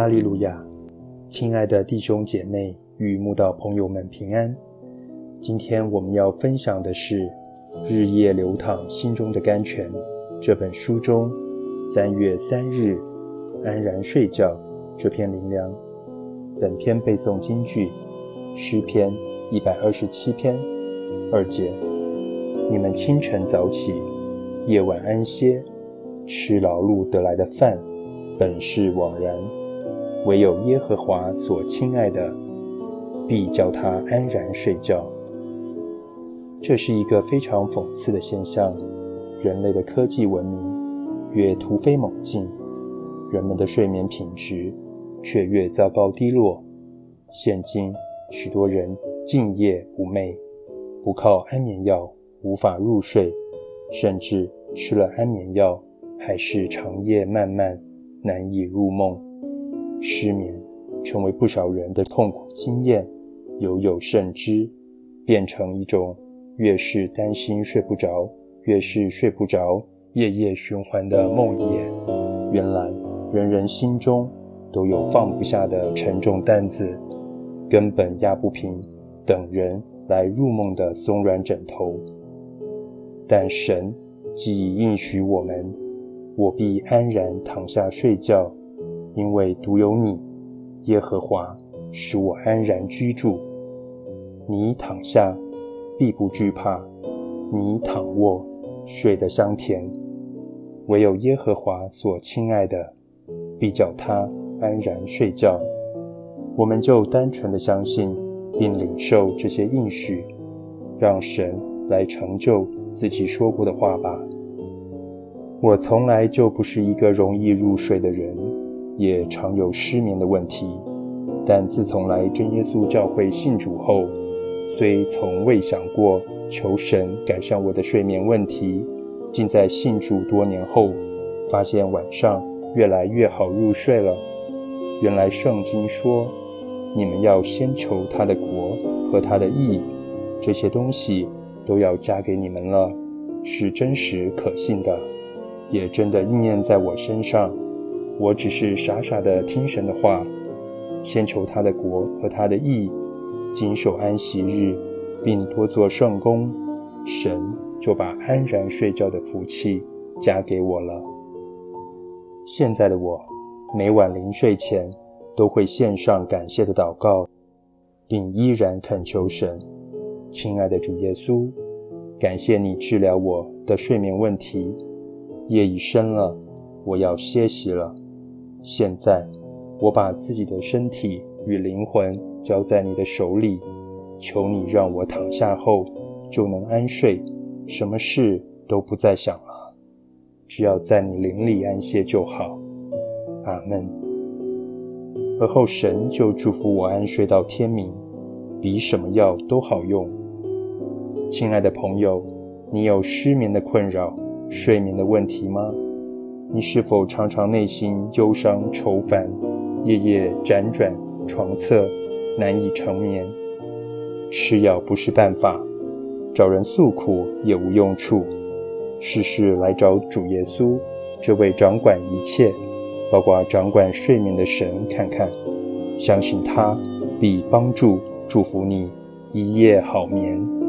哈利路亚！亲爱的弟兄姐妹与慕道朋友们平安。今天我们要分享的是《日夜流淌心中的甘泉》这本书中三月三日安然睡觉这篇灵粮。本篇背诵京剧诗篇一百二十七篇二节：你们清晨早起，夜晚安歇，吃劳碌得来的饭，本是枉然。唯有耶和华所亲爱的，必叫他安然睡觉。这是一个非常讽刺的现象。人类的科技文明越突飞猛进，人们的睡眠品质却越糟糕低落。现今许多人静夜不寐，不靠安眠药无法入睡，甚至吃了安眠药还是长夜漫漫，难以入梦。失眠成为不少人的痛苦经验，有有甚之，变成一种越是担心睡不着，越是睡不着，夜夜循环的梦魇。原来人人心中都有放不下的沉重担子，根本压不平等人来入梦的松软枕头。但神既已应许我们，我必安然躺下睡觉。因为独有你，耶和华使我安然居住。你躺下，必不惧怕；你躺卧，睡得香甜。唯有耶和华所亲爱的，必叫他安然睡觉。我们就单纯的相信并领受这些应许，让神来成就自己说过的话吧。我从来就不是一个容易入睡的人。也常有失眠的问题，但自从来真耶稣教会信主后，虽从未想过求神改善我的睡眠问题，竟在信主多年后，发现晚上越来越好入睡了。原来圣经说，你们要先求他的国和他的义，这些东西都要加给你们了，是真实可信的，也真的应验在我身上。我只是傻傻的听神的话，先求他的国和他的义，谨守安息日，并多做圣功，神就把安然睡觉的福气加给我了。现在的我，每晚临睡前都会献上感谢的祷告，并依然恳求神：亲爱的主耶稣，感谢你治疗我的睡眠问题。夜已深了，我要歇息了。现在，我把自己的身体与灵魂交在你的手里，求你让我躺下后就能安睡，什么事都不再想了，只要在你灵里安歇就好。阿门。而后神就祝福我安睡到天明，比什么药都好用。亲爱的朋友，你有失眠的困扰、睡眠的问题吗？你是否常常内心忧伤愁烦，夜夜辗转床侧，难以成眠？吃药不是办法，找人诉苦也无用处，事事来找主耶稣，这位掌管一切，包括掌管睡眠的神看看，相信他必帮助祝福你一夜好眠。